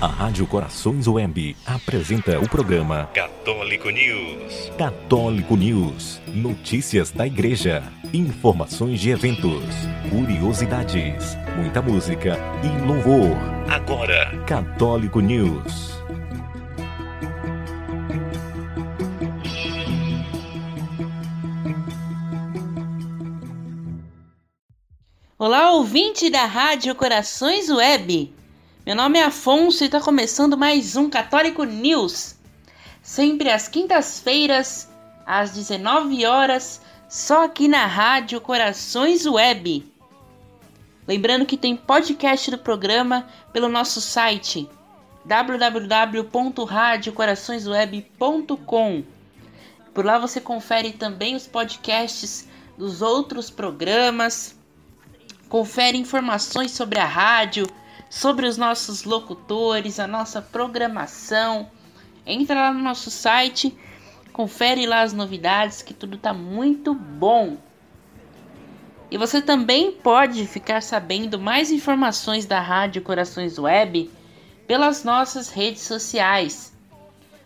A Rádio Corações Web apresenta o programa Católico News. Católico News. Notícias da Igreja. Informações de eventos. Curiosidades. Muita música e louvor. Agora, Católico News. Olá, ouvinte da Rádio Corações Web. Meu nome é Afonso e está começando mais um Católico News. Sempre às quintas-feiras, às 19 horas, só aqui na Rádio Corações Web. Lembrando que tem podcast do programa pelo nosso site www.radiocoraçõesweb.com. Por lá você confere também os podcasts dos outros programas, confere informações sobre a rádio sobre os nossos locutores, a nossa programação. Entra lá no nosso site, confere lá as novidades, que tudo tá muito bom. E você também pode ficar sabendo mais informações da Rádio Corações Web pelas nossas redes sociais.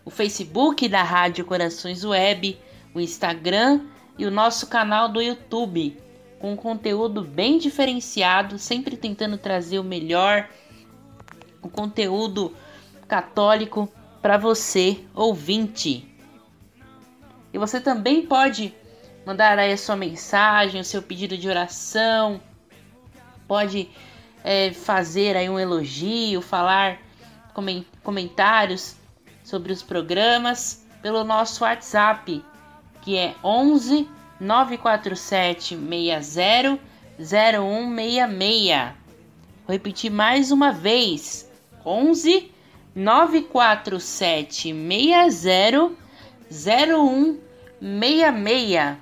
O Facebook da Rádio Corações Web, o Instagram e o nosso canal do YouTube com um conteúdo bem diferenciado, sempre tentando trazer o melhor, o conteúdo católico para você, ouvinte. E você também pode mandar aí a sua mensagem, o seu pedido de oração, pode é, fazer aí um elogio, falar comentários sobre os programas pelo nosso WhatsApp, que é 11 947 60 0166. Vou repetir mais uma vez: 11 947 60 0166.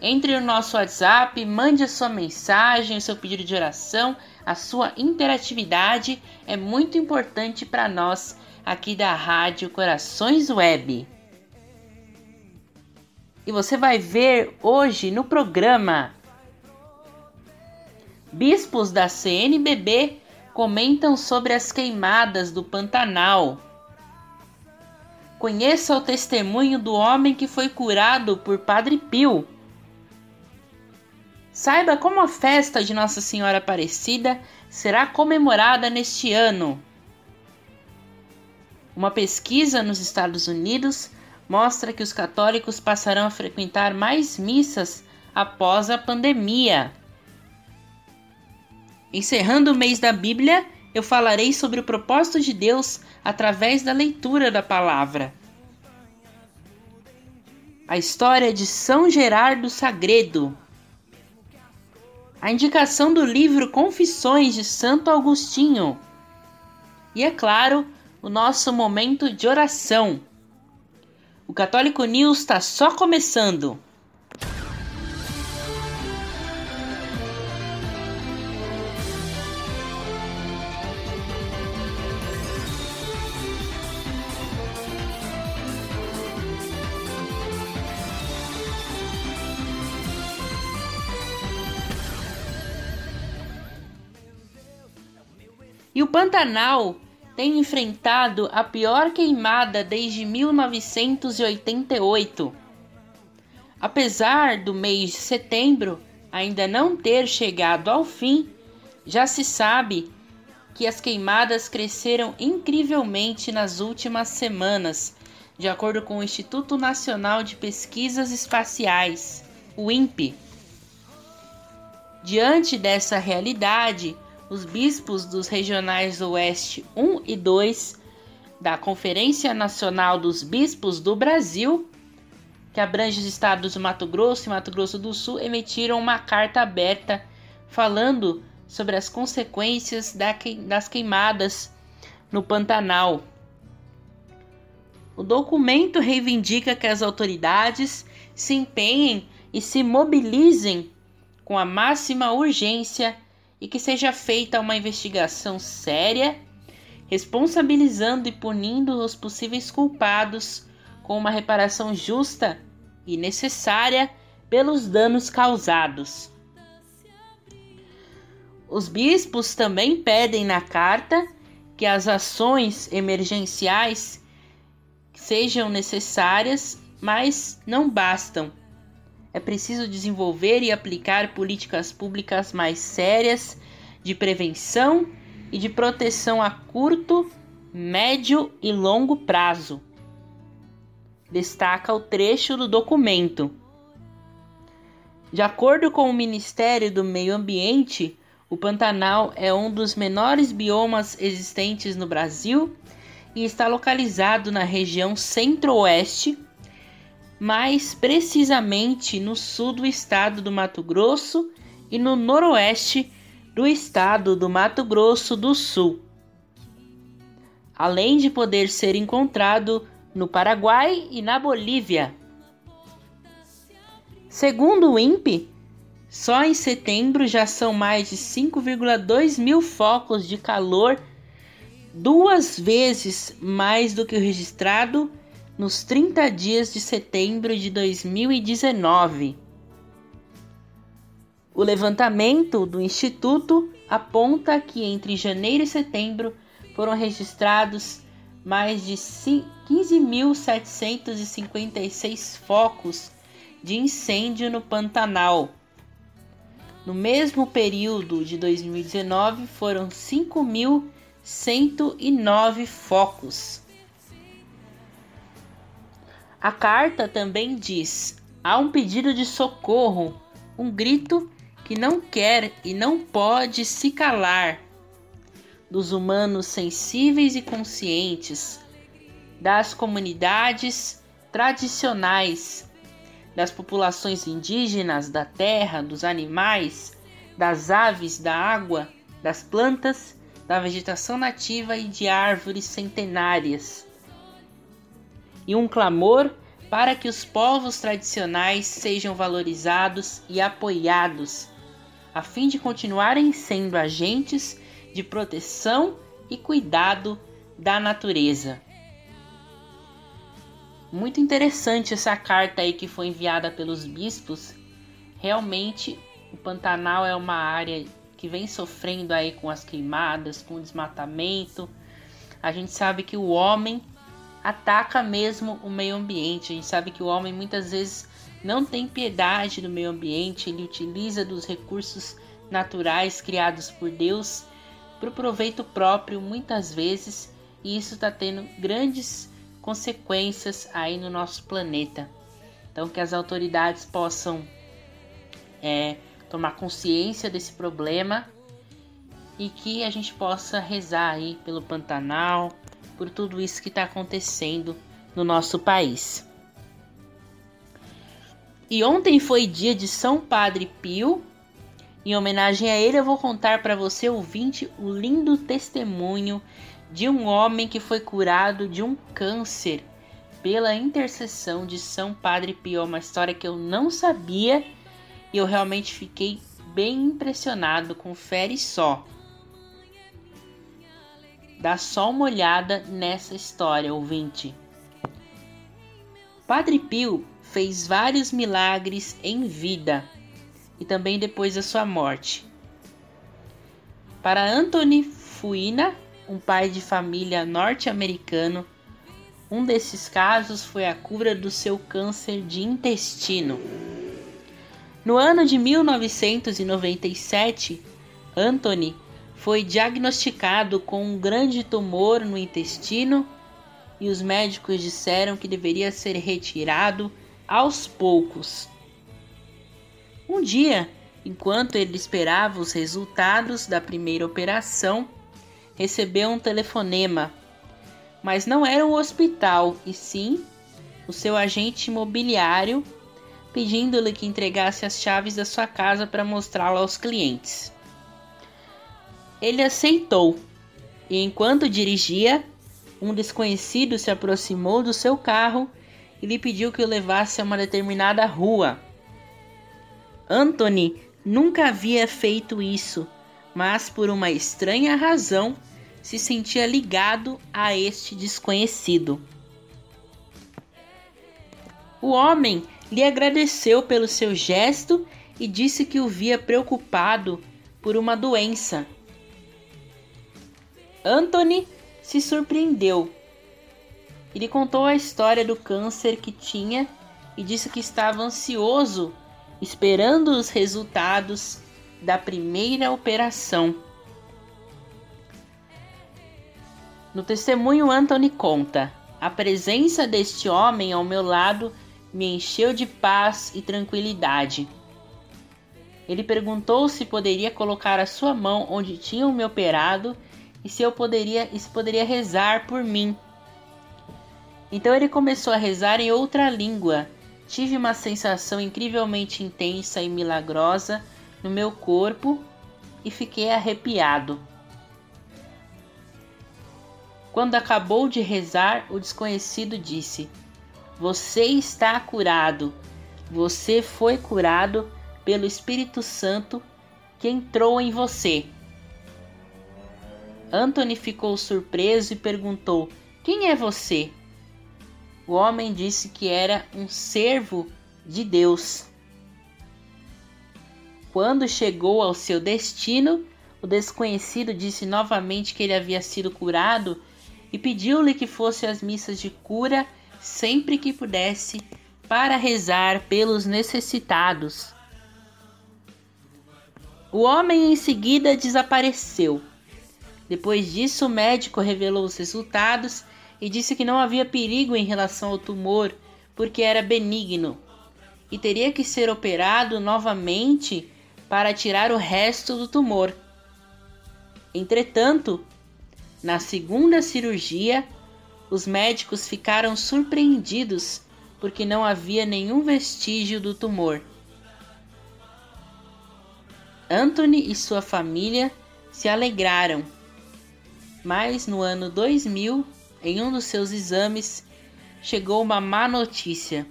Entre no nosso WhatsApp, mande a sua mensagem, o seu pedido de oração, a sua interatividade é muito importante para nós aqui da Rádio Corações Web. E você vai ver hoje no programa. Bispos da CNBB comentam sobre as queimadas do Pantanal. Conheça o testemunho do homem que foi curado por Padre Pio. Saiba como a festa de Nossa Senhora Aparecida será comemorada neste ano. Uma pesquisa nos Estados Unidos mostra que os católicos passarão a frequentar mais missas após a pandemia. Encerrando o mês da Bíblia, eu falarei sobre o propósito de Deus através da leitura da palavra. A história de São Gerardo Sagredo. A indicação do livro Confissões de Santo Agostinho. E é claro, o nosso momento de oração. O Católico News está só começando. E o Pantanal tem enfrentado a pior queimada desde 1988. Apesar do mês de setembro ainda não ter chegado ao fim, já se sabe que as queimadas cresceram incrivelmente nas últimas semanas, de acordo com o Instituto Nacional de Pesquisas Espaciais, o INPE. Diante dessa realidade, os bispos dos regionais Oeste 1 e 2 da Conferência Nacional dos Bispos do Brasil, que abrange os estados do Mato Grosso e Mato Grosso do Sul, emitiram uma carta aberta falando sobre as consequências das queimadas no Pantanal. O documento reivindica que as autoridades se empenhem e se mobilizem com a máxima urgência e que seja feita uma investigação séria, responsabilizando e punindo os possíveis culpados com uma reparação justa e necessária pelos danos causados. Os bispos também pedem na carta que as ações emergenciais sejam necessárias, mas não bastam. É preciso desenvolver e aplicar políticas públicas mais sérias de prevenção e de proteção a curto, médio e longo prazo. Destaca o trecho do documento. De acordo com o Ministério do Meio Ambiente, o Pantanal é um dos menores biomas existentes no Brasil e está localizado na região centro-oeste, mais precisamente no sul do estado do Mato Grosso e no noroeste do estado do Mato Grosso do Sul. Além de poder ser encontrado no Paraguai e na Bolívia. Segundo o INPE, só em setembro já são mais de 5,2 mil focos de calor, duas vezes mais do que o registrado nos 30 dias de setembro de 2019. O levantamento do Instituto aponta que entre janeiro e setembro foram registrados mais de 15.756 focos de incêndio no Pantanal. No mesmo período de 2019, foram 5.109 focos. A carta também diz: há um pedido de socorro, um grito que não quer e não pode se calar dos humanos sensíveis e conscientes, das comunidades tradicionais, das populações indígenas, da terra, dos animais, das aves, da água, das plantas, da vegetação nativa e de árvores centenárias. E um clamor para que os povos tradicionais sejam valorizados e apoiados, a fim de continuarem sendo agentes de proteção e cuidado da natureza. Muito interessante essa carta aí que foi enviada pelos bispos. Realmente o Pantanal é uma área que vem sofrendo aí com as queimadas, com o desmatamento. A gente sabe que o homem ataca mesmo o meio ambiente. A gente sabe que o homem muitas vezes não tem piedade do meio ambiente, ele utiliza dos recursos naturais criados por Deus para o proveito próprio muitas vezes, e isso está tendo grandes consequências aí no nosso planeta. Então que as autoridades possam é, tomar consciência desse problema e que a gente possa rezar aí pelo Pantanal, por tudo isso que está acontecendo no nosso país. E ontem foi dia de São Padre Pio, em homenagem a ele, eu vou contar para você, ouvinte, o lindo testemunho de um homem que foi curado de um câncer pela intercessão de São Padre Pio. Uma história que eu não sabia e eu realmente fiquei bem impressionado. Confere só. Dá só uma olhada nessa história, ouvinte. Padre Pio fez vários milagres em vida e também depois da sua morte. Para Anthony Fuina, um pai de família norte-americano, um desses casos foi a cura do seu câncer de intestino. No ano de 1997, Anthony foi diagnosticado com um grande tumor no intestino e os médicos disseram que deveria ser retirado aos poucos. Um dia, enquanto ele esperava os resultados da primeira operação, recebeu um telefonema. Mas não era o hospital, e sim o seu agente imobiliário pedindo-lhe que entregasse as chaves da sua casa para mostrá-la aos clientes. Ele aceitou, e enquanto dirigia, um desconhecido se aproximou do seu carro e lhe pediu que o levasse a uma determinada rua. Anthony nunca havia feito isso, mas por uma estranha razão se sentia ligado a este desconhecido. O homem lhe agradeceu pelo seu gesto e disse que o via preocupado por uma doença. Anthony se surpreendeu. Ele contou a história do câncer que tinha e disse que estava ansioso esperando os resultados da primeira operação. No testemunho, Anthony conta: A presença deste homem ao meu lado me encheu de paz e tranquilidade. Ele perguntou se poderia colocar a sua mão onde tinham me operado e se eu poderia, se poderia rezar por mim. Então ele começou a rezar em outra língua. Tive uma sensação incrivelmente intensa e milagrosa no meu corpo e fiquei arrepiado. Quando acabou de rezar, o desconhecido disse: Você está curado. Você foi curado pelo Espírito Santo que entrou em você. Anthony ficou surpreso e perguntou: Quem é você? O homem disse que era um servo de Deus. Quando chegou ao seu destino, o desconhecido disse novamente que ele havia sido curado e pediu-lhe que fosse às missas de cura sempre que pudesse para rezar pelos necessitados. O homem em seguida desapareceu. Depois disso, o médico revelou os resultados e disse que não havia perigo em relação ao tumor, porque era benigno e teria que ser operado novamente para tirar o resto do tumor. Entretanto, na segunda cirurgia, os médicos ficaram surpreendidos porque não havia nenhum vestígio do tumor. Anthony e sua família se alegraram, mas no ano 2000, em um dos seus exames, chegou uma má notícia.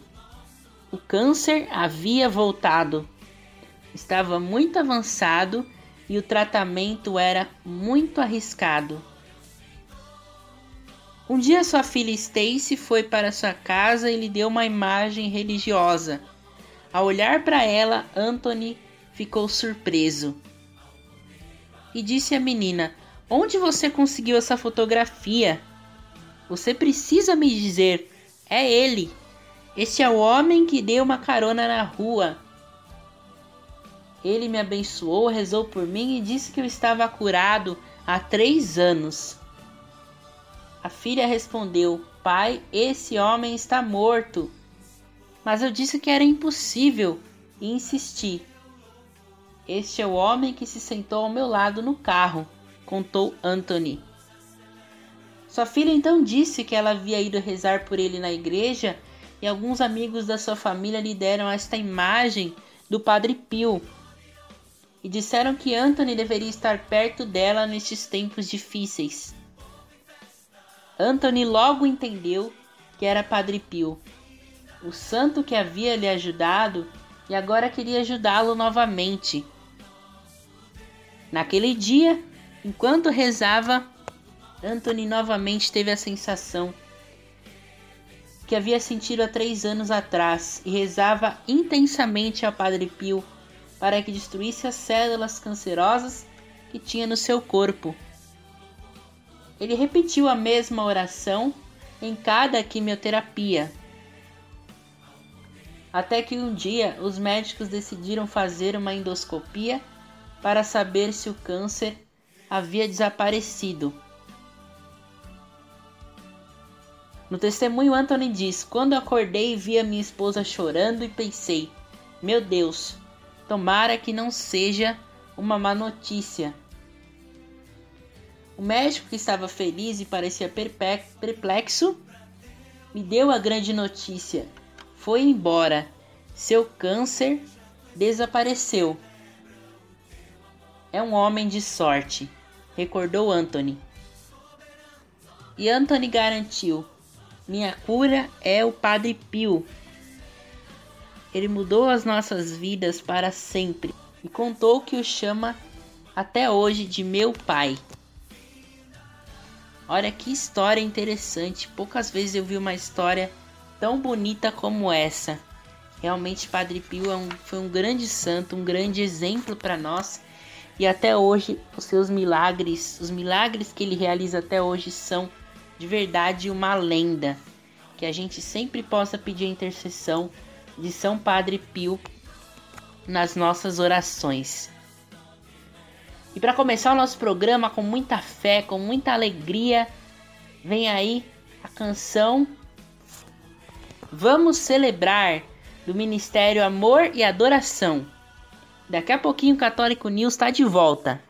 O câncer havia voltado. Estava muito avançado e o tratamento era muito arriscado. Um dia sua filha Stacy foi para sua casa e lhe deu uma imagem religiosa. Ao olhar para ela, Anthony ficou surpreso e disse à menina: Onde você conseguiu essa fotografia? Você precisa me dizer. É ele. Este é o homem que deu uma carona na rua. Ele me abençoou, rezou por mim e disse que eu estava curado há três anos. A filha respondeu: Pai, esse homem está morto. Mas eu disse que era impossível e insisti. Este é o homem que se sentou ao meu lado no carro, contou Anthony. Sua filha então disse que ela havia ido rezar por ele na igreja e alguns amigos da sua família lhe deram esta imagem do Padre Pio e disseram que Anthony deveria estar perto dela nestes tempos difíceis. Anthony logo entendeu que era Padre Pio, o santo que havia lhe ajudado e agora queria ajudá-lo novamente. Naquele dia, enquanto rezava, Anthony novamente teve a sensação que havia sentido há três anos atrás e rezava intensamente ao Padre Pio para que destruísse as células cancerosas que tinha no seu corpo. Ele repetiu a mesma oração em cada quimioterapia. Até que um dia os médicos decidiram fazer uma endoscopia para saber se o câncer havia desaparecido. No testemunho, Anthony diz: Quando acordei vi a minha esposa chorando e pensei: Meu Deus, tomara que não seja uma má notícia. O médico, que estava feliz e parecia perplexo, me deu a grande notícia. Foi embora. Seu câncer desapareceu. É um homem de sorte, recordou Anthony. E Anthony garantiu: Minha cura é o Padre Pio. Ele mudou as nossas vidas para sempre e contou que o chama até hoje de meu pai. Olha que história interessante. Poucas vezes eu vi uma história tão bonita como essa. Realmente, Padre Pio é um, foi um grande santo, um grande exemplo para nós e até hoje os seus milagres, os milagres que ele realiza até hoje são de verdade uma lenda. Que a gente sempre possa pedir a intercessão de São Padre Pio nas nossas orações. E para começar o nosso programa com muita fé, com muita alegria, vem aí a canção Vamos celebrar do Ministério Amor e Adoração. Daqui a pouquinho o Católico News está de volta.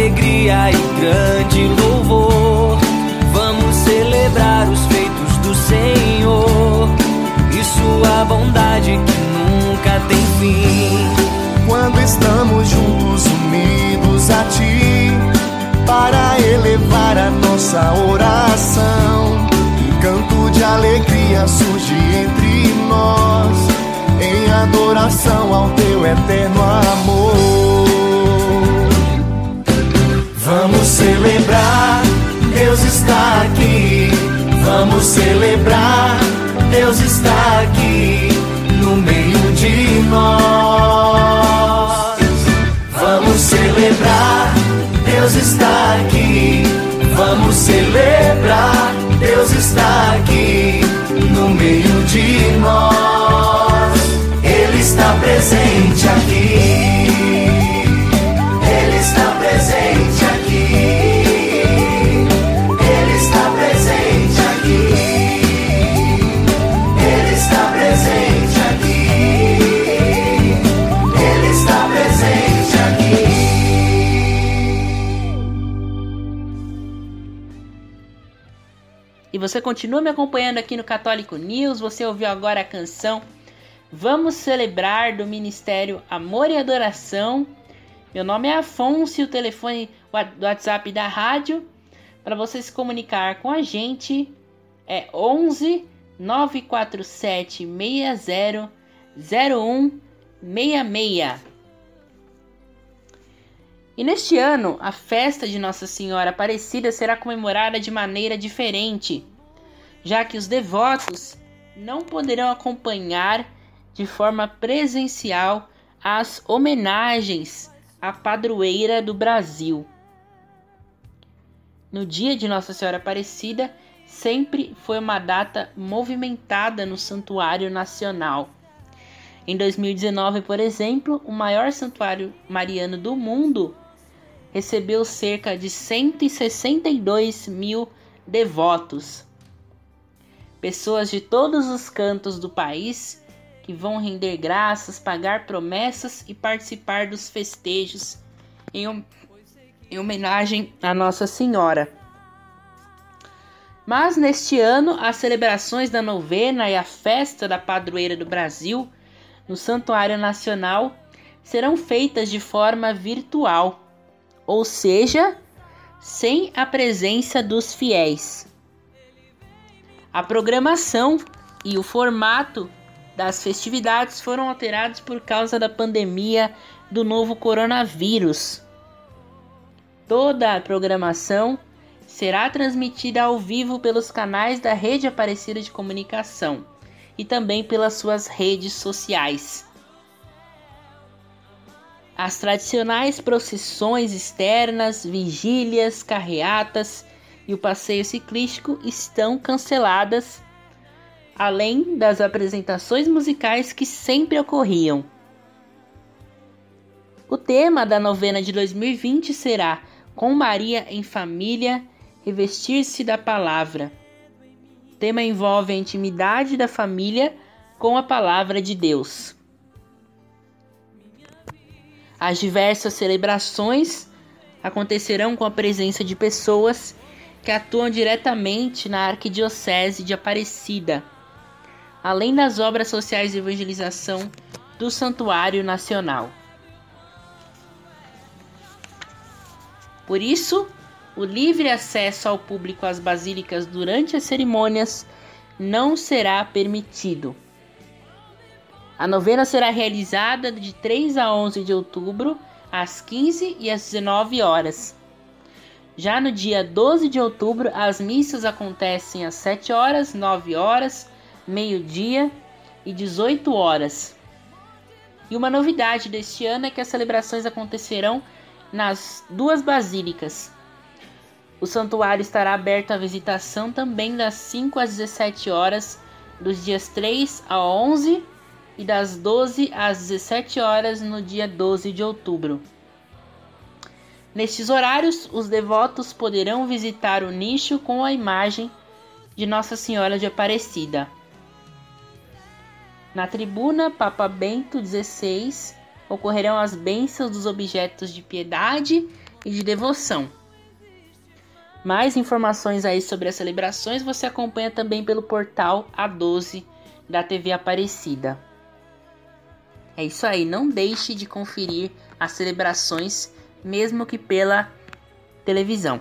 alegria e grande louvor. Vamos celebrar os feitos do Senhor e sua bondade que nunca tem fim. Quando estamos juntos, unidos a ti, para elevar a nossa oração, um canto de alegria surge entre nós, em adoração ao teu eterno amor. Vamos celebrar, Deus está aqui. Vamos celebrar, Deus está aqui no meio de nós. Vamos celebrar, Deus está aqui. Vamos celebrar, Deus está aqui no meio de nós. Ele está presente aqui. Você continua me acompanhando aqui no Católico News. Você ouviu agora a canção Vamos Celebrar do Ministério Amor e Adoração. Meu nome é Afonso e o telefone do WhatsApp da rádio para você se comunicar com a gente é 11 947 60 0166. E neste ano, a festa de Nossa Senhora Aparecida será comemorada de maneira diferente, já que os devotos não poderão acompanhar de forma presencial as homenagens à padroeira do Brasil. No dia de Nossa Senhora Aparecida, sempre foi uma data movimentada no Santuário Nacional. Em 2019, por exemplo, o maior santuário mariano do mundo recebeu cerca de 162 mil devotos. Pessoas de todos os cantos do país que vão render graças, pagar promessas e participar dos festejos em, em homenagem a Nossa Senhora. Mas neste ano, as celebrações da novena e a festa da padroeira do Brasil no Santuário Nacional serão feitas de forma virtual, ou seja, sem a presença dos fiéis. A programação e o formato das festividades foram alterados por causa da pandemia do novo coronavírus. Toda a programação será transmitida ao vivo pelos canais da Rede Aparecida de Comunicação e também pelas suas redes sociais. As tradicionais procissões externas, vigílias, carreatas e o passeio ciclístico estão canceladas, além das apresentações musicais que sempre ocorriam. O tema da novena de 2020 será Com Maria em Família revestir-se da palavra. O tema envolve a intimidade da família com a palavra de Deus. As diversas celebrações acontecerão com a presença de pessoas que atuam diretamente na Arquidiocese de Aparecida, além das obras sociais de evangelização do Santuário Nacional. Por isso, o livre acesso ao público às basílicas durante as cerimônias não será permitido. A novena será realizada de 3 a 11 de outubro, às 15 e às 19 horas. Já no dia 12 de outubro, as missas acontecem às 7 horas, 9 horas, meio-dia e 18 horas. E uma novidade deste ano é que as celebrações acontecerão nas duas basílicas, o santuário estará aberto à visitação também das 5 às 17 horas, dos dias 3 a 11 e das 12 às 17 horas no dia 12 de outubro. Nestes horários, os devotos poderão visitar o nicho com a imagem de Nossa Senhora de Aparecida. Na tribuna Papa Bento XVI ocorrerão as bênçãos dos objetos de piedade e de devoção. Mais informações aí sobre as celebrações você acompanha também pelo portal A12 da TV Aparecida. É isso aí, não deixe de conferir as celebrações, mesmo que pela televisão.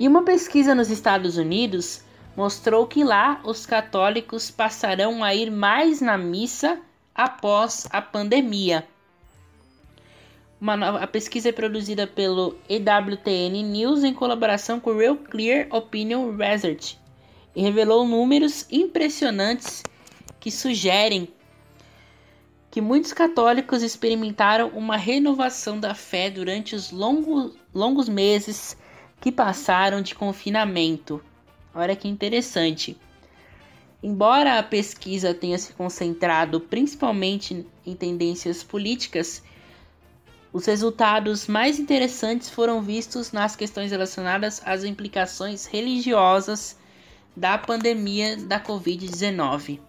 E uma pesquisa nos Estados Unidos mostrou que lá os católicos passarão a ir mais na missa após a pandemia. Uma nova, a pesquisa é produzida pelo EWTN News em colaboração com o Real Clear Opinion Research e revelou números impressionantes que sugerem que muitos católicos experimentaram uma renovação da fé durante os longos, longos meses que passaram de confinamento. Olha que interessante. Embora a pesquisa tenha se concentrado principalmente em tendências políticas, os resultados mais interessantes foram vistos nas questões relacionadas às implicações religiosas da pandemia da Covid-19.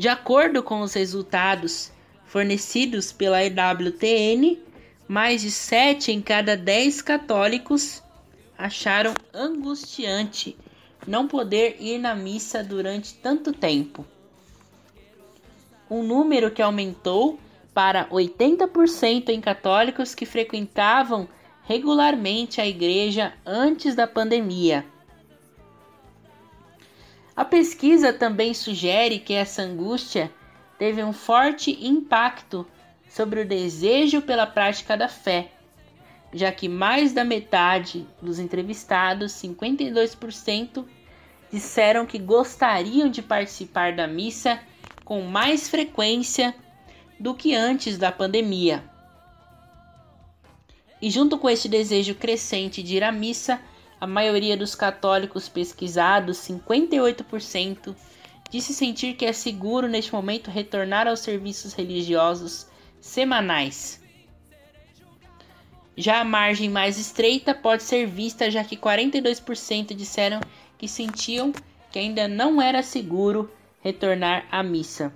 De acordo com os resultados fornecidos pela EWTN, mais de 7 em cada 10 católicos acharam angustiante não poder ir na missa durante tanto tempo. Um número que aumentou para 80% em católicos que frequentavam regularmente a igreja antes da pandemia. A pesquisa também sugere que essa angústia teve um forte impacto sobre o desejo pela prática da fé, já que mais da metade dos entrevistados, 52%, disseram que gostariam de participar da missa com mais frequência do que antes da pandemia. E junto com este desejo crescente de ir à missa, a maioria dos católicos pesquisados, 58%, disse sentir que é seguro neste momento retornar aos serviços religiosos semanais. Já a margem mais estreita pode ser vista, já que 42% disseram que sentiam que ainda não era seguro retornar à missa.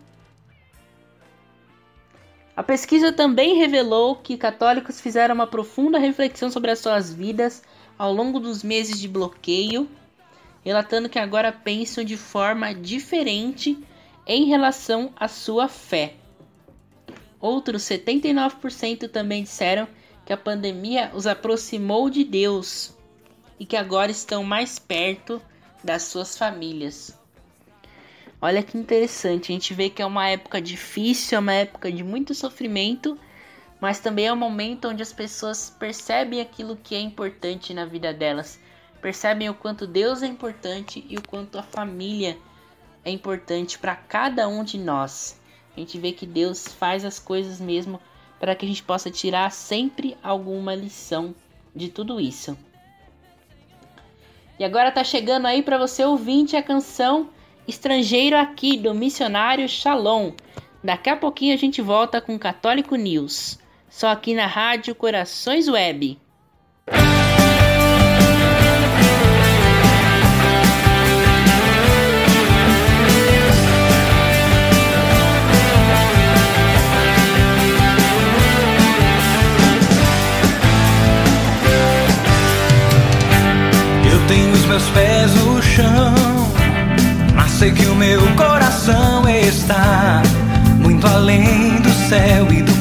A pesquisa também revelou que católicos fizeram uma profunda reflexão sobre as suas vidas ao longo dos meses de bloqueio, relatando que agora pensam de forma diferente em relação à sua fé. Outros 79% também disseram que a pandemia os aproximou de Deus e que agora estão mais perto das suas famílias. Olha que interessante, a gente vê que é uma época difícil, é uma época de muito sofrimento, mas também é um momento onde as pessoas percebem aquilo que é importante na vida delas, percebem o quanto Deus é importante e o quanto a família é importante para cada um de nós. A gente vê que Deus faz as coisas mesmo para que a gente possa tirar sempre alguma lição de tudo isso. E agora tá chegando aí para você ouvinte a canção Estrangeiro aqui do missionário Shalom. Daqui a pouquinho a gente volta com Católico News só aqui na Rádio Corações Web. Eu tenho os meus pés no chão, mas sei que o meu coração está muito além do céu e do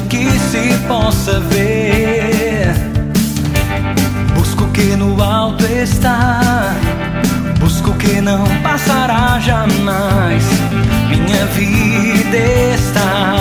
que possa ver. Busco que no alto está, busco o que não passará jamais. Minha vida está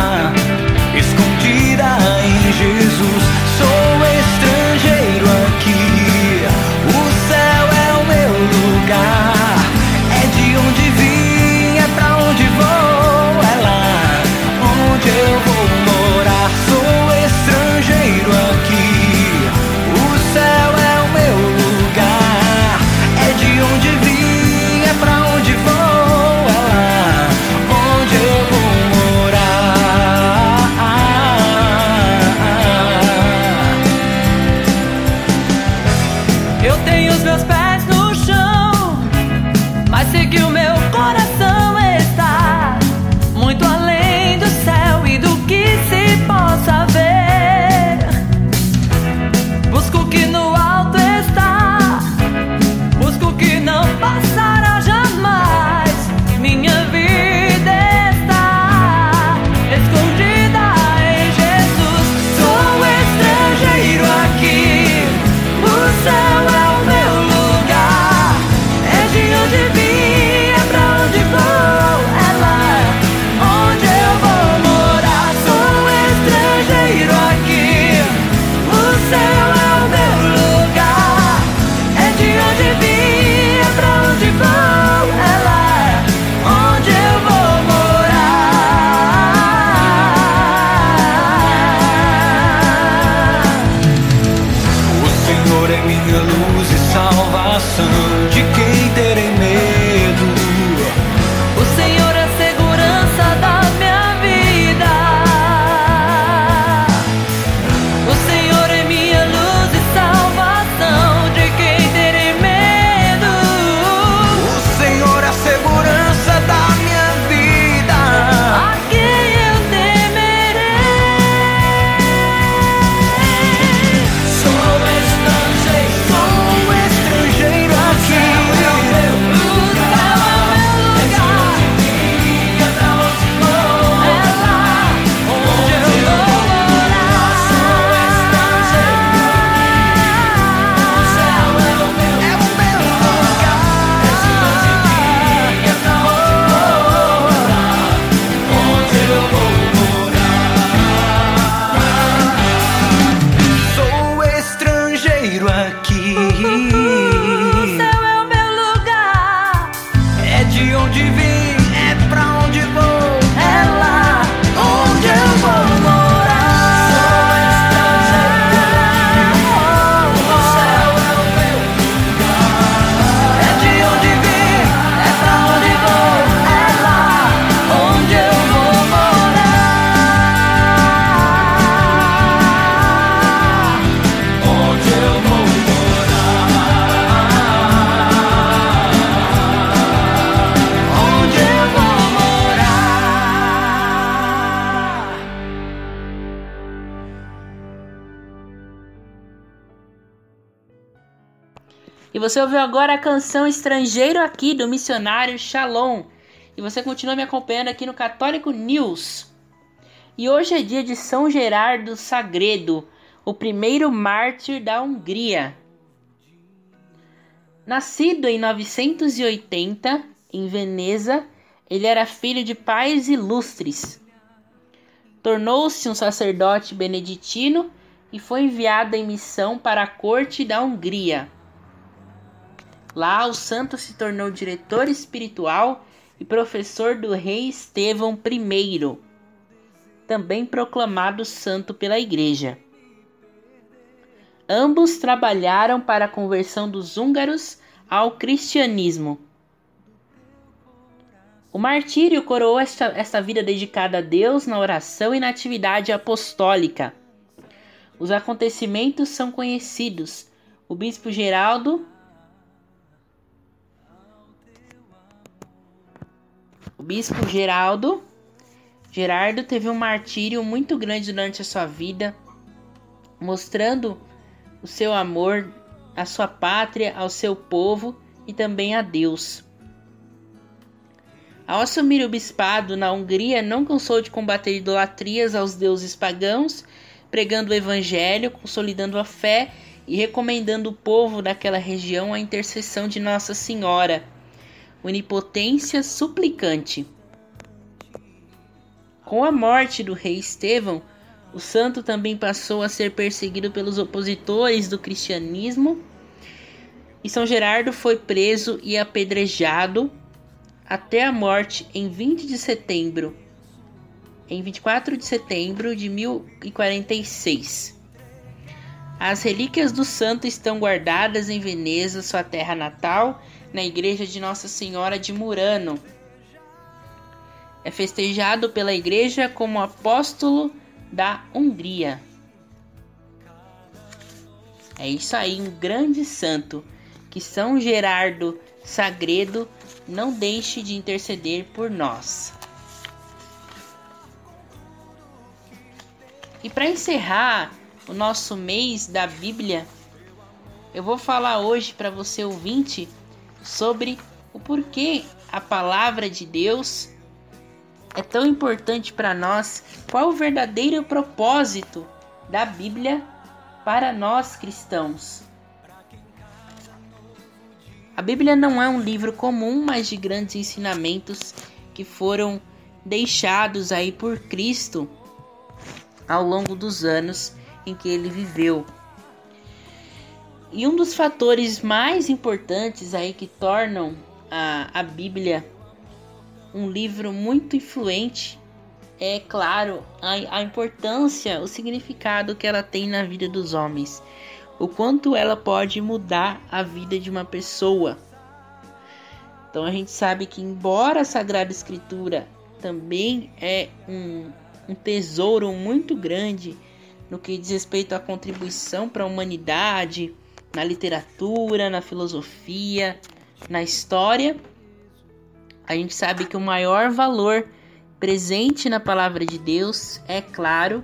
você ouviu agora a canção Estrangeiro aqui do missionário Shalom. E você continua me acompanhando aqui no Católico News. E hoje é dia de São Gerardo Sagredo, o primeiro mártir da Hungria. Nascido em 980 em Veneza, ele era filho de pais ilustres. Tornou-se um sacerdote beneditino e foi enviado em missão para a corte da Hungria. Lá, o santo se tornou diretor espiritual e professor do rei Estevão I, também proclamado santo pela Igreja. Ambos trabalharam para a conversão dos húngaros ao cristianismo. O martírio coroou esta, esta vida dedicada a Deus na oração e na atividade apostólica. Os acontecimentos são conhecidos. O bispo Geraldo O bispo Geraldo Gerardo teve um martírio muito grande durante a sua vida, mostrando o seu amor à sua pátria, ao seu povo e também a Deus. Ao assumir o bispado na Hungria, não cansou de combater idolatrias aos deuses pagãos, pregando o evangelho, consolidando a fé e recomendando o povo daquela região à intercessão de Nossa Senhora, onipotência suplicante. Com a morte do rei Estevão, o santo também passou a ser perseguido pelos opositores do cristianismo, e São Gerardo foi preso e apedrejado até a morte em 20 de setembro, em 24 de setembro de 1046. As relíquias do santo estão guardadas em Veneza, sua terra natal, na igreja de Nossa Senhora de Murano. É festejado pela igreja como apóstolo da Hungria. É isso aí, um grande santo. Que São Gerardo Sagredo não deixe de interceder por nós. E para encerrar o nosso mês da Bíblia, eu vou falar hoje para você ouvinte sobre o porquê a palavra de Deus é tão importante para nós, qual o verdadeiro propósito da Bíblia para nós cristãos. A Bíblia não é um livro comum, mas de grandes ensinamentos que foram deixados aí por Cristo ao longo dos anos em que ele viveu. E um dos fatores mais importantes aí que tornam a, a Bíblia um livro muito influente é, claro, a, a importância, o significado que ela tem na vida dos homens. O quanto ela pode mudar a vida de uma pessoa. Então a gente sabe que, embora a Sagrada Escritura também é um, um tesouro muito grande no que diz respeito à contribuição para a humanidade, na literatura, na filosofia, na história, a gente sabe que o maior valor presente na palavra de Deus, é claro,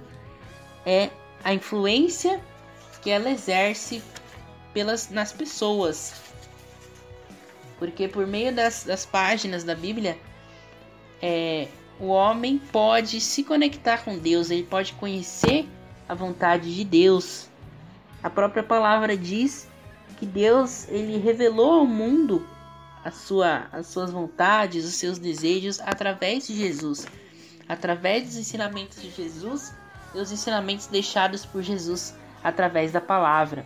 é a influência que ela exerce pelas, nas pessoas. Porque por meio das, das páginas da Bíblia, é, o homem pode se conectar com Deus, ele pode conhecer a vontade de Deus. A própria palavra diz que Deus ele revelou ao mundo a sua, as suas vontades, os seus desejos através de Jesus, através dos ensinamentos de Jesus e os ensinamentos deixados por Jesus através da palavra.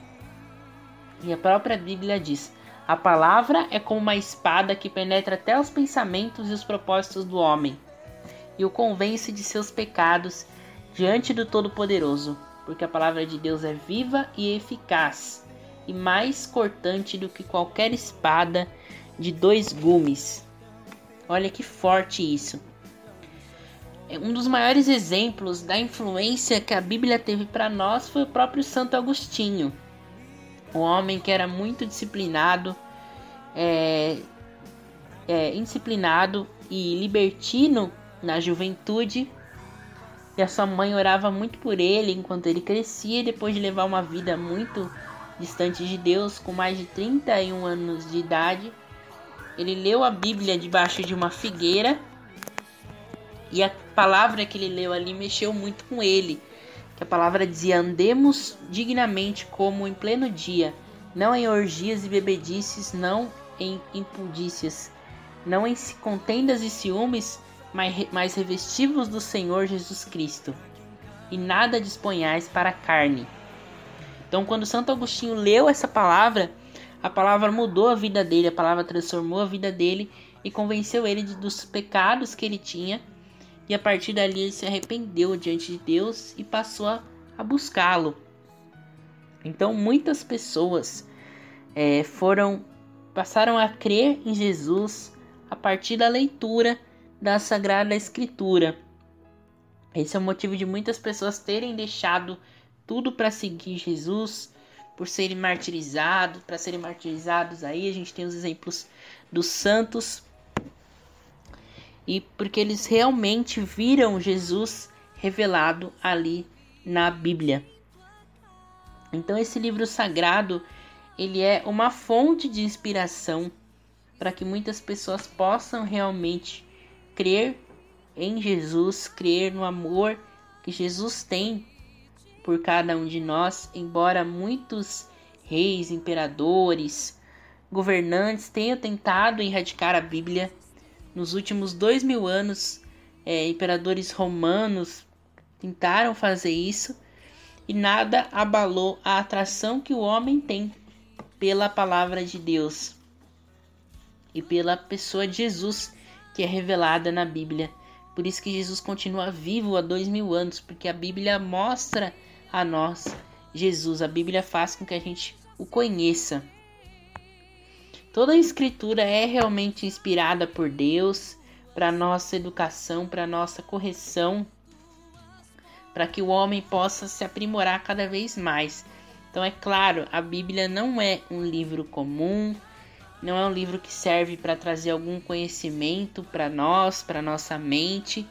E a própria Bíblia diz: a palavra é como uma espada que penetra até os pensamentos e os propósitos do homem, e o convence de seus pecados diante do Todo-Poderoso, porque a palavra de Deus é viva e eficaz, e mais cortante do que qualquer espada de dois gumes. Olha que forte isso. É, um dos maiores exemplos da influência que a Bíblia teve para nós foi o próprio Santo Agostinho um homem que era muito disciplinado, é, é, indisciplinado e libertino na juventude. E a sua mãe orava muito por ele enquanto ele crescia, depois de levar uma vida muito distante de Deus, com mais de 31 anos de idade, ele leu a Bíblia debaixo de uma figueira. E a palavra que ele leu ali mexeu muito com ele que a palavra dizia: andemos dignamente como em pleno dia, não em orgias e bebedices, não em impudícias, não em contendas e ciúmes, mas revestivos do Senhor Jesus Cristo, e nada disponhais para a carne. Então, quando Santo Agostinho leu essa palavra, a palavra mudou a vida dele, a palavra transformou a vida dele e convenceu ele de, dos pecados que ele tinha e a partir dali ele se arrependeu diante de Deus e passou a, a buscá-lo. Então muitas pessoas é, foram passaram a crer em Jesus a partir da leitura da Sagrada Escritura. Esse é o motivo de muitas pessoas terem deixado tudo para seguir Jesus, por serem martirizados, para serem martirizados aí a gente tem os exemplos dos santos e porque eles realmente viram Jesus revelado ali na Bíblia. Então esse livro sagrado, ele é uma fonte de inspiração para que muitas pessoas possam realmente crer em Jesus, crer no amor que Jesus tem por cada um de nós, embora muitos reis, imperadores, governantes tenham tentado erradicar a Bíblia, nos últimos dois mil anos, é, imperadores romanos tentaram fazer isso e nada abalou a atração que o homem tem pela palavra de Deus e pela pessoa de Jesus que é revelada na Bíblia. Por isso que Jesus continua vivo há dois mil anos, porque a Bíblia mostra a nós Jesus. A Bíblia faz com que a gente o conheça. Toda a escritura é realmente inspirada por Deus para nossa educação, para nossa correção, para que o homem possa se aprimorar cada vez mais. Então é claro, a Bíblia não é um livro comum, não é um livro que serve para trazer algum conhecimento para nós, para nossa mente,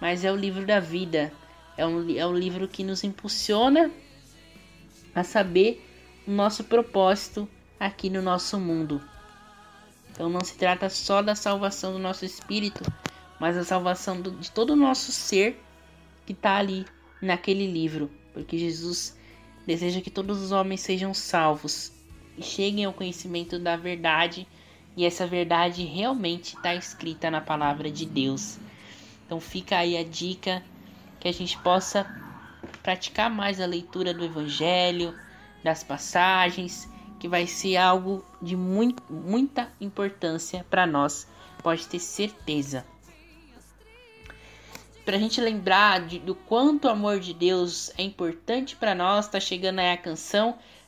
mas é o livro da vida. É um, é um livro que nos impulsiona a saber o nosso propósito aqui no nosso mundo. Então não se trata só da salvação do nosso espírito, mas da salvação do, de todo o nosso ser que está ali naquele livro, porque Jesus deseja que todos os homens sejam salvos cheguem ao conhecimento da verdade, e essa verdade realmente está escrita na palavra de Deus. Então fica aí a dica que a gente possa praticar mais a leitura do Evangelho, das passagens que vai ser algo de muito, muita importância para nós, pode ter certeza. Para a gente lembrar de, do quanto o amor de Deus é importante para nós, tá chegando aí a canção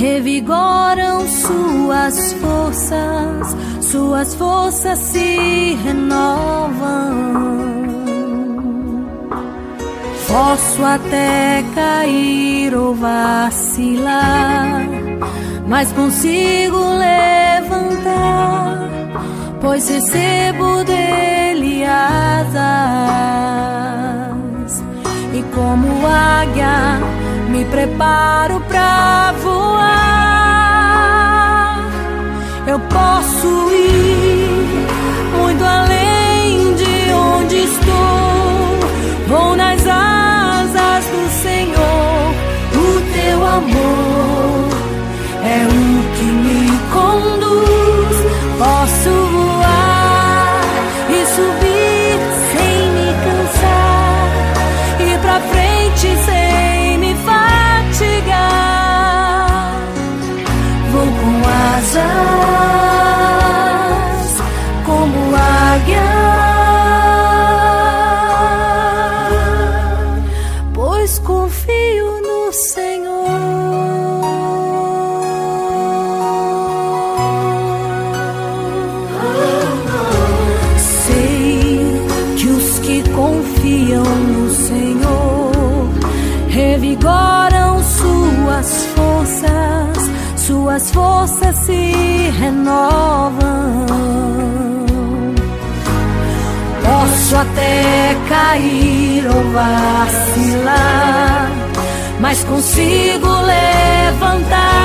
revigoram suas forças, suas forças se renovam. Posso até cair ou vacilar, mas consigo levantar, pois recebo dele asas. E como águia, me preparo pra voar. eu posso ir muito além até cair ou vacilar, mas consigo levantar,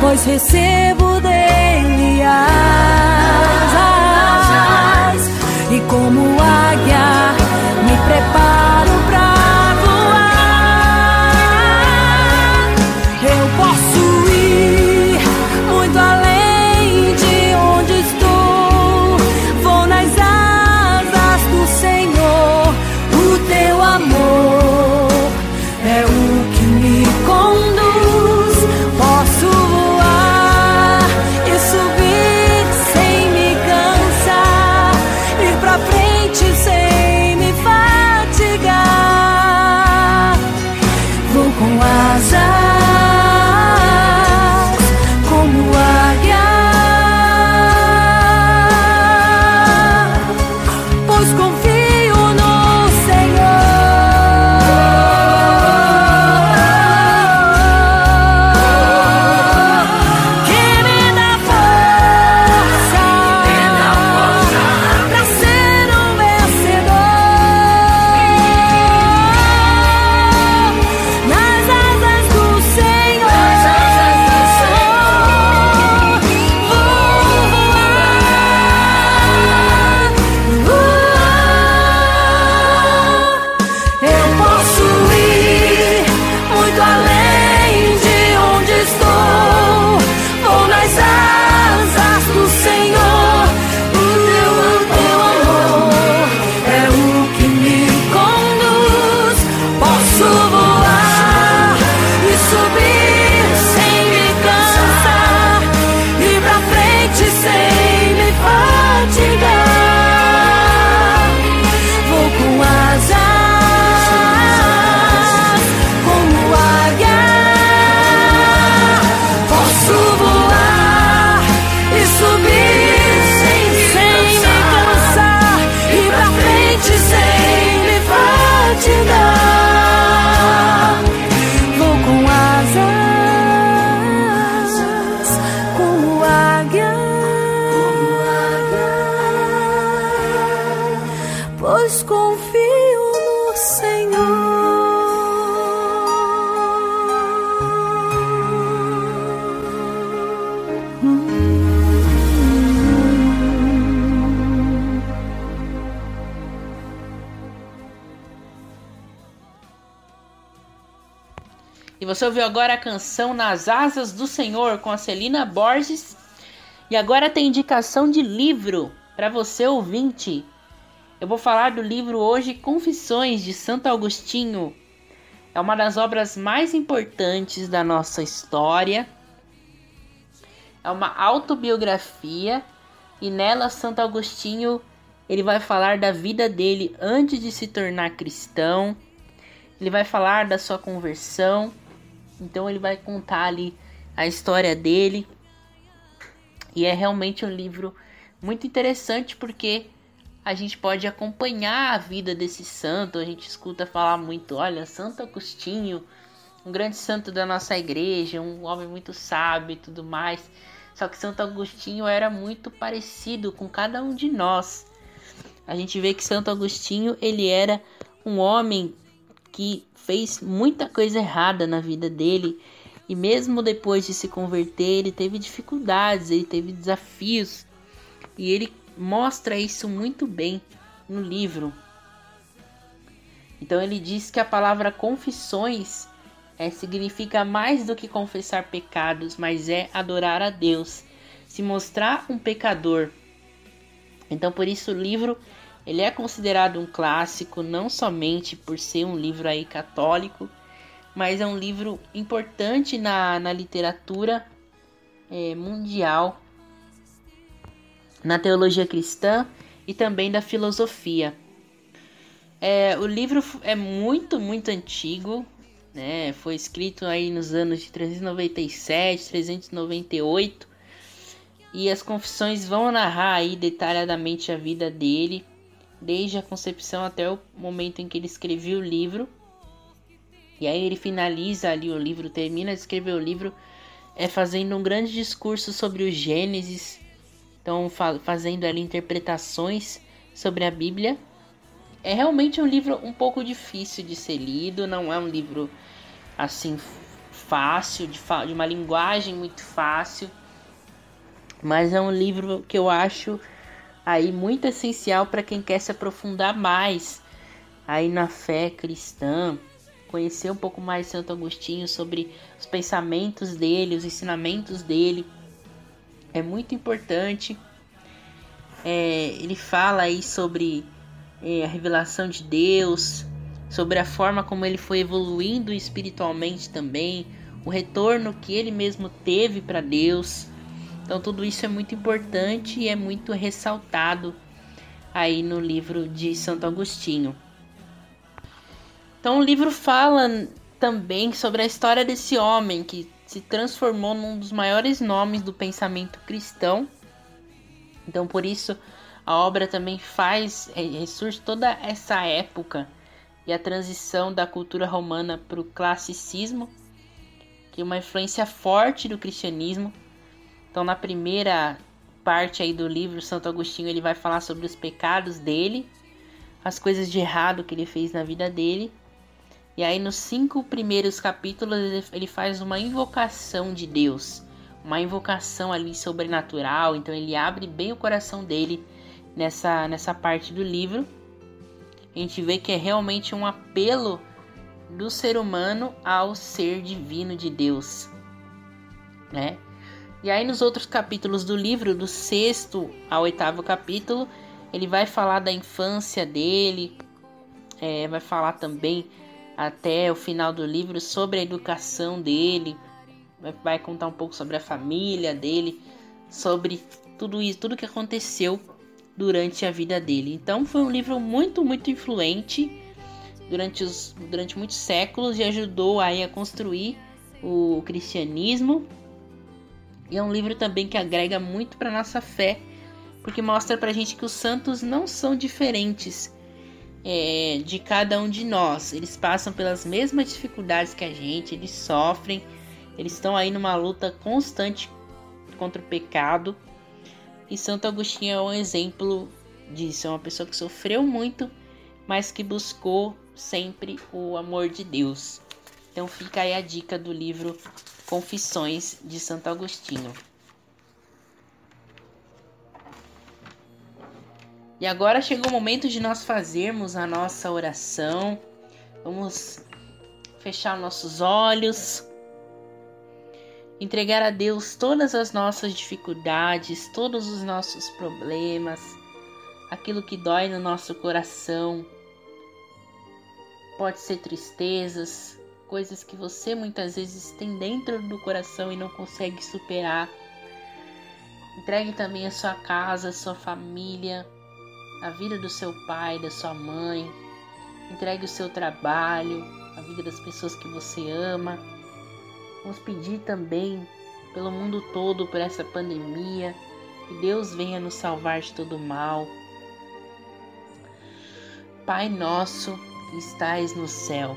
pois recebo dele asas. E como águia me preparo você ouviu agora a canção Nas Asas do Senhor com a Celina Borges. E agora tem indicação de livro para você ouvinte. Eu vou falar do livro hoje Confissões de Santo Agostinho. É uma das obras mais importantes da nossa história. É uma autobiografia e nela Santo Agostinho ele vai falar da vida dele antes de se tornar cristão. Ele vai falar da sua conversão. Então ele vai contar ali a história dele. E é realmente um livro muito interessante porque a gente pode acompanhar a vida desse santo. A gente escuta falar muito, olha, Santo Agostinho, um grande santo da nossa igreja, um homem muito sábio e tudo mais. Só que Santo Agostinho era muito parecido com cada um de nós. A gente vê que Santo Agostinho, ele era um homem que fez muita coisa errada na vida dele E mesmo depois de se converter, ele teve dificuldades, ele teve desafios. E ele mostra isso muito bem no livro. Então ele diz que a palavra confissões é, significa mais do que confessar pecados, mas é adorar a Deus, se mostrar um pecador. Então por isso o livro ele é considerado um clássico não somente por ser um livro aí católico, mas é um livro importante na, na literatura é, mundial, na teologia cristã e também da filosofia. É, o livro é muito, muito antigo, né? Foi escrito aí nos anos de 397, 398, e as confissões vão narrar aí detalhadamente a vida dele, desde a concepção até o momento em que ele escreveu o livro. E aí ele finaliza ali o livro, termina de escrever o livro, é fazendo um grande discurso sobre o Gênesis, então fa fazendo ali interpretações sobre a Bíblia. É realmente um livro um pouco difícil de ser lido, não é um livro assim fácil, de, de uma linguagem muito fácil, mas é um livro que eu acho aí muito essencial para quem quer se aprofundar mais aí na fé cristã, conhecer um pouco mais Santo Agostinho sobre os pensamentos dele, os ensinamentos dele. É muito importante. É, ele fala aí sobre é, a revelação de Deus, sobre a forma como ele foi evoluindo espiritualmente também, o retorno que ele mesmo teve para Deus. Então tudo isso é muito importante e é muito ressaltado aí no livro de Santo Agostinho. Então o livro fala também sobre a história desse homem que se transformou num dos maiores nomes do pensamento cristão. Então por isso a obra também faz ressurge toda essa época e a transição da cultura romana para o classicismo, que é uma influência forte do cristianismo. Então, na primeira parte aí do livro, Santo Agostinho ele vai falar sobre os pecados dele, as coisas de errado que ele fez na vida dele. E aí, nos cinco primeiros capítulos, ele faz uma invocação de Deus, uma invocação ali sobrenatural. Então, ele abre bem o coração dele nessa, nessa parte do livro a gente vê que é realmente um apelo do ser humano ao ser divino de Deus, né? E aí nos outros capítulos do livro, do sexto ao oitavo capítulo, ele vai falar da infância dele, é, vai falar também até o final do livro sobre a educação dele, vai, vai contar um pouco sobre a família dele, sobre tudo isso, tudo que aconteceu durante a vida dele. Então foi um livro muito, muito influente durante, os, durante muitos séculos e ajudou aí a construir o cristianismo. E é um livro também que agrega muito para nossa fé, porque mostra para gente que os santos não são diferentes é, de cada um de nós. Eles passam pelas mesmas dificuldades que a gente, eles sofrem, eles estão aí numa luta constante contra o pecado e Santo Agostinho é um exemplo disso. É uma pessoa que sofreu muito, mas que buscou sempre o amor de Deus. Então fica aí a dica do livro Confissões de Santo Agostinho. E agora chegou o momento de nós fazermos a nossa oração. Vamos fechar nossos olhos entregar a Deus todas as nossas dificuldades, todos os nossos problemas, aquilo que dói no nosso coração. Pode ser tristezas, coisas que você muitas vezes tem dentro do coração e não consegue superar. Entregue também a sua casa, a sua família, a vida do seu pai, da sua mãe. Entregue o seu trabalho, a vida das pessoas que você ama Vamos pedir também pelo mundo todo por essa pandemia, que Deus venha nos salvar de todo mal. Pai nosso que estais no céu,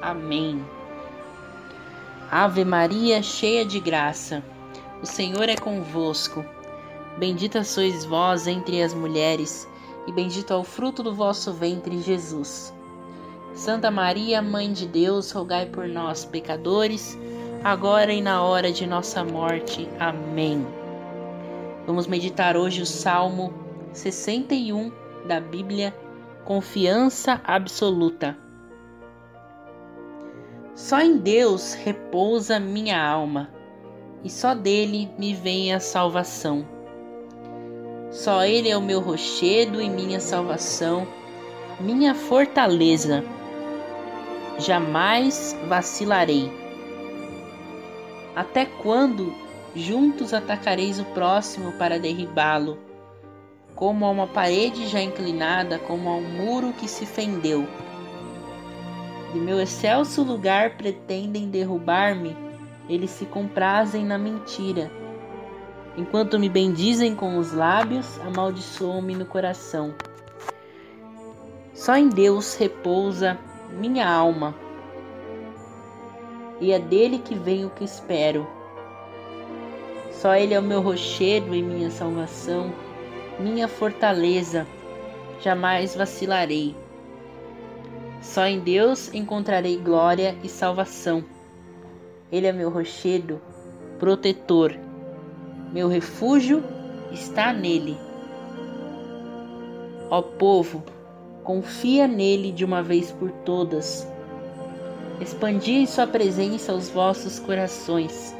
Amém. Ave Maria, cheia de graça, o Senhor é convosco. Bendita sois vós entre as mulheres, e bendito é o fruto do vosso ventre, Jesus. Santa Maria, Mãe de Deus, rogai por nós, pecadores, agora e na hora de nossa morte. Amém. Vamos meditar hoje o Salmo 61 da Bíblia, Confiança Absoluta. Só em Deus repousa minha alma, e só dele me vem a salvação. Só Ele é o meu rochedo e minha salvação, minha fortaleza. Jamais vacilarei. Até quando juntos atacareis o próximo para derribá-lo? Como a uma parede já inclinada, como a um muro que se fendeu. De meu excelso lugar pretendem derrubar-me, eles se comprazem na mentira Enquanto me bendizem com os lábios, amaldiçoam-me no coração. Só em Deus repousa minha alma, e é dele que vem o que espero. Só Ele é o meu rochedo e minha salvação, minha fortaleza, jamais vacilarei. Só em Deus encontrarei glória e salvação. Ele é meu rochedo, protetor meu refúgio está nele. Ó povo, confia nele de uma vez por todas. Expandi em sua presença os vossos corações.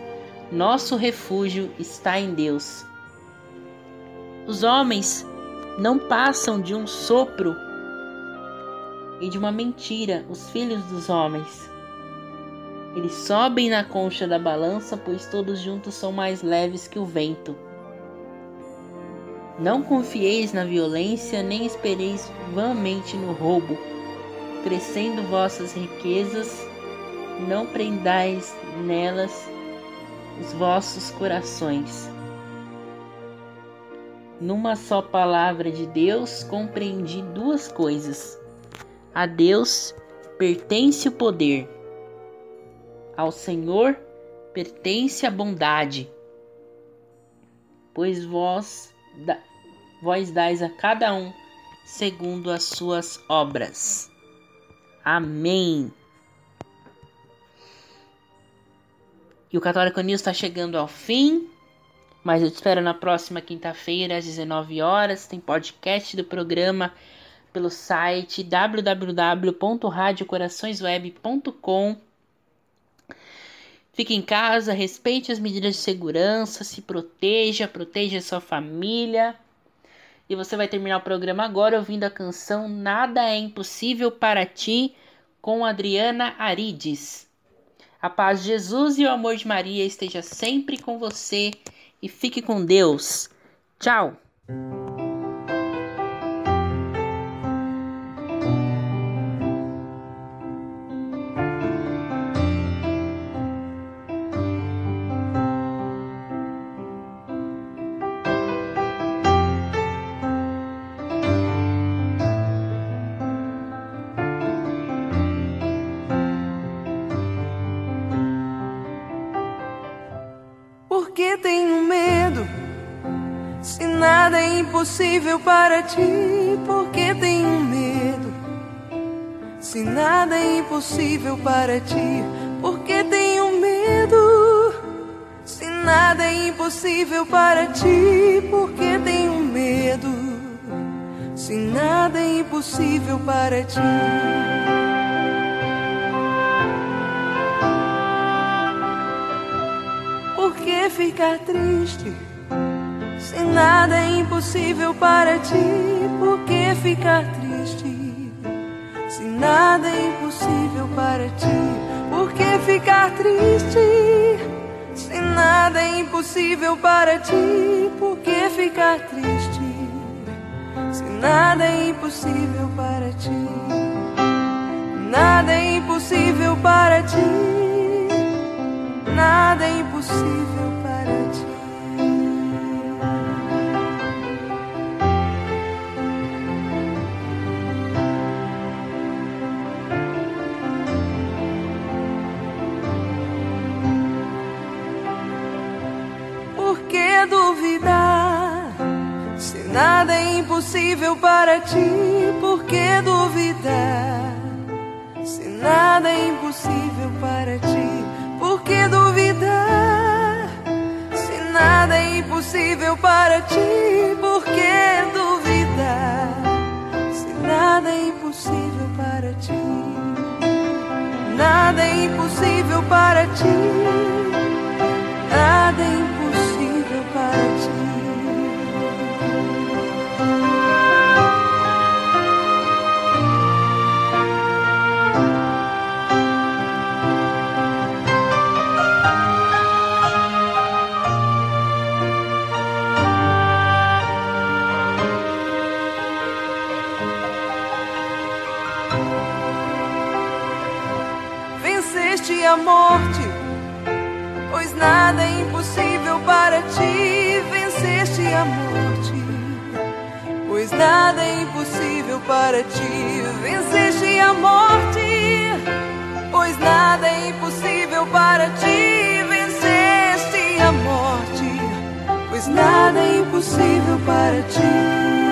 Nosso refúgio está em Deus. Os homens não passam de um sopro e de uma mentira, os filhos dos homens. Eles sobem na concha da balança, pois todos juntos são mais leves que o vento. Não confieis na violência, nem espereis vãmente no roubo. Crescendo vossas riquezas, não prendais nelas os vossos corações. Numa só palavra de Deus compreendi duas coisas. A Deus pertence o poder ao Senhor pertence a bondade, pois vós, da, vós dais a cada um segundo as suas obras. Amém. E o Católico News está chegando ao fim, mas eu te espero na próxima quinta-feira às 19 horas. Tem podcast do programa pelo site www.radiocoraçõesweb.com Fique em casa, respeite as medidas de segurança, se proteja, proteja sua família. E você vai terminar o programa agora ouvindo a canção Nada é Impossível para Ti com Adriana Arides. A paz de Jesus e o amor de Maria esteja sempre com você e fique com Deus. Tchau! Impossível para ti, porque tenho medo. Se nada é impossível para ti, porque tenho medo. Se nada é impossível para ti, porque tenho medo. Se nada é impossível para ti. Por que ficar triste? Nada é impossível para ti, por que ficar triste? Se nada é impossível para ti, por que ficar triste? Se nada é impossível para ti, por que ficar triste? Se nada é impossível para ti, nada é impossível para ti. nada é impossível nada é impossível para ti, por que duvidar? Se nada é impossível para ti, por que duvidar? Se nada é impossível para ti, por que duvidar? Se nada é impossível para ti, nada é impossível para ti, nada é impossível para ti. Morte, pois nada é impossível para ti. Venceste a morte, pois nada é impossível para ti. Venceste a morte, pois nada é impossível para ti. Venceste a morte, pois nada é impossível para ti.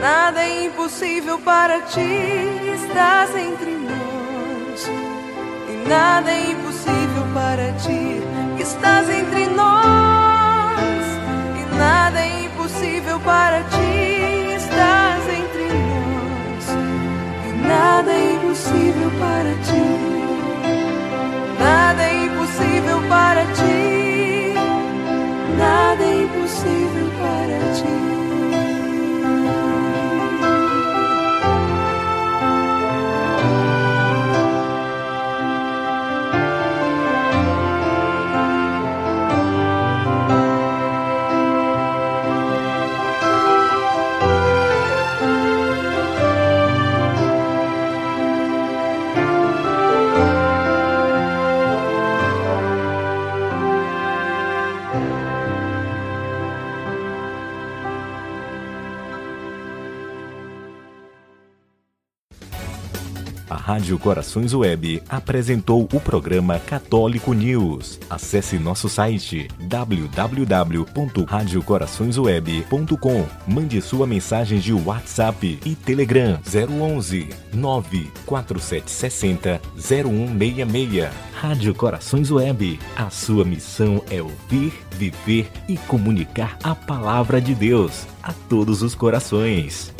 Nada é impossível para ti. Estás entre nós e nada é impossível para ti. Estás entre nós e nada é impossível para ti. Estás entre nós e nada é impossível para ti. Nada é impossível para ti. Nada é impossível para ti. Rádio Corações Web apresentou o programa Católico News. Acesse nosso site www.radiocoraçõesweb.com. Mande sua mensagem de WhatsApp e Telegram 011 94760 0166. Rádio Corações Web. A sua missão é ouvir, viver e comunicar a palavra de Deus a todos os corações.